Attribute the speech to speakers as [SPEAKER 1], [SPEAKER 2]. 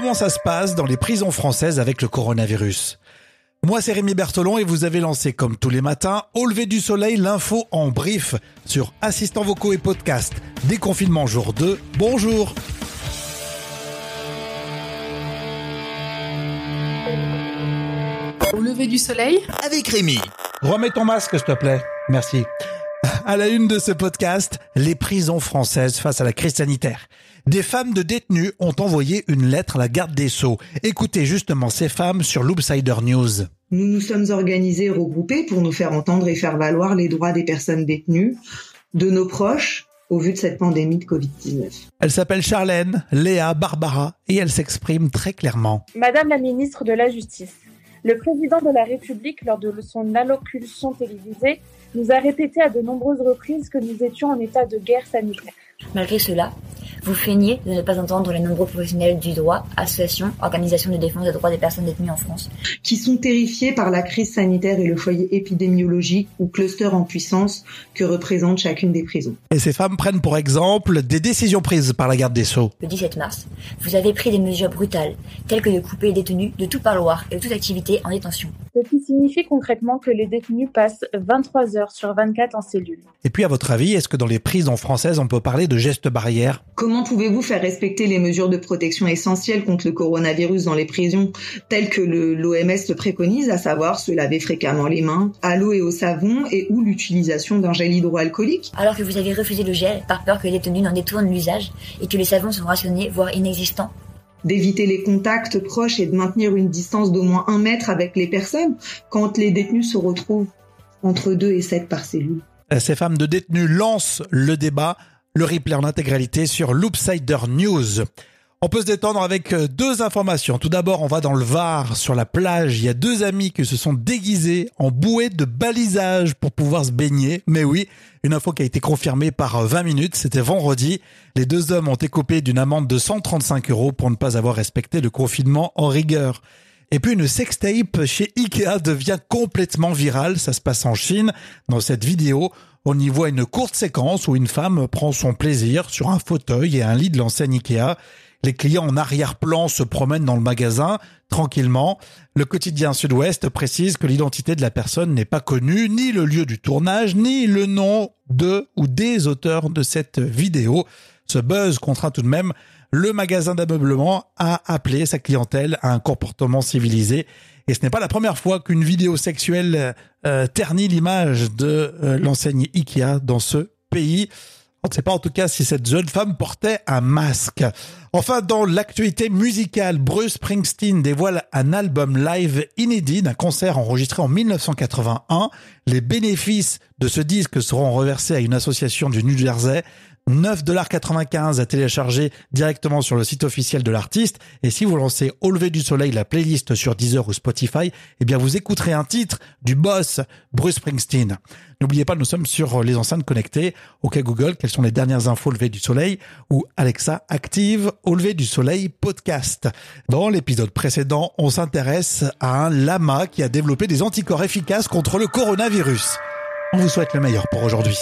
[SPEAKER 1] comment ça se passe dans les prisons françaises avec le coronavirus. Moi, c'est Rémi Bertolon et vous avez lancé, comme tous les matins, au lever du soleil, l'info en brief sur assistants vocaux et podcast. Déconfinement jour 2. Bonjour.
[SPEAKER 2] Au lever du soleil?
[SPEAKER 3] Avec Rémi.
[SPEAKER 1] Remets ton masque, s'il te plaît. Merci. À la une de ce podcast, les prisons françaises face à la crise sanitaire. Des femmes de détenus ont envoyé une lettre à la garde des Sceaux. Écoutez justement ces femmes sur Loopsider News.
[SPEAKER 4] Nous nous sommes organisés et regroupés pour nous faire entendre et faire valoir les droits des personnes détenues, de nos proches, au vu de cette pandémie de Covid-19.
[SPEAKER 1] Elle s'appelle Charlène, Léa, Barbara et elle s'exprime très clairement.
[SPEAKER 5] Madame la ministre de la Justice, le président de la République, lors de son allocution télévisée, nous a répété à de nombreuses reprises que nous étions en état de guerre sanitaire.
[SPEAKER 6] Malgré cela, vous feignez de ne pas entendre les nombreux professionnels du droit, associations, organisations de défense des droits des personnes détenues en France,
[SPEAKER 4] qui sont terrifiés par la crise sanitaire et le foyer épidémiologique ou cluster en puissance que représente chacune des prisons.
[SPEAKER 1] Et ces femmes prennent pour exemple des décisions prises par la garde des Sceaux.
[SPEAKER 6] Le 17 mars, vous avez pris des mesures brutales, telles que de couper les détenus de tout parloir et de toute activité en détention.
[SPEAKER 5] Ce qui signifie concrètement que les détenus passent 23 heures sur 24 en cellule.
[SPEAKER 1] Et puis à votre avis, est-ce que dans les prisons françaises, on peut parler de gestes barrières?
[SPEAKER 4] Comment pouvez-vous faire respecter les mesures de protection essentielles contre le coronavirus dans les prisons telles que l'OMS le, préconise, à savoir se laver fréquemment les mains, à l'eau et au savon et ou l'utilisation d'un gel hydroalcoolique?
[SPEAKER 6] Alors que vous avez refusé le gel par peur que les détenus n'en détournent l'usage et que les savons sont rationnés, voire inexistants
[SPEAKER 4] d'éviter les contacts proches et de maintenir une distance d'au moins un mètre avec les personnes quand les détenus se retrouvent entre deux et sept par cellule.
[SPEAKER 1] Ces femmes de détenus lancent le débat le replay en intégralité sur Loopsider News. On peut se détendre avec euh, deux informations. Tout d'abord, on va dans le Var, sur la plage. Il y a deux amis qui se sont déguisés en bouée de balisage pour pouvoir se baigner. Mais oui, une info qui a été confirmée par 20 euh, minutes. C'était vendredi. Les deux hommes ont été coupés d'une amende de 135 euros pour ne pas avoir respecté le confinement en rigueur. Et puis une sextape chez Ikea devient complètement virale. Ça se passe en Chine. Dans cette vidéo, on y voit une courte séquence où une femme prend son plaisir sur un fauteuil et un lit de l'enseigne Ikea. Les clients en arrière-plan se promènent dans le magasin tranquillement. Le quotidien Sud-Ouest précise que l'identité de la personne n'est pas connue, ni le lieu du tournage, ni le nom de ou des auteurs de cette vidéo. Ce buzz contraint tout de même le magasin d'ameublement à appeler sa clientèle à un comportement civilisé. Et ce n'est pas la première fois qu'une vidéo sexuelle euh, ternit l'image de euh, l'enseigne Ikea dans ce pays. On ne sait pas en tout cas si cette jeune femme portait un masque. Enfin, dans l'actualité musicale, Bruce Springsteen dévoile un album live inédit d'un concert enregistré en 1981. Les bénéfices de ce disque seront reversés à une association du New Jersey. 9,95$ à télécharger directement sur le site officiel de l'artiste. Et si vous lancez Au lever du soleil, la playlist sur Deezer ou Spotify, eh bien vous écouterez un titre du boss Bruce Springsteen. N'oubliez pas, nous sommes sur les enceintes connectées. OK Google, quelles sont les dernières infos au lever du soleil ou Alexa active au lever du soleil podcast. Dans l'épisode précédent, on s'intéresse à un lama qui a développé des anticorps efficaces contre le coronavirus. On vous souhaite le meilleur pour aujourd'hui.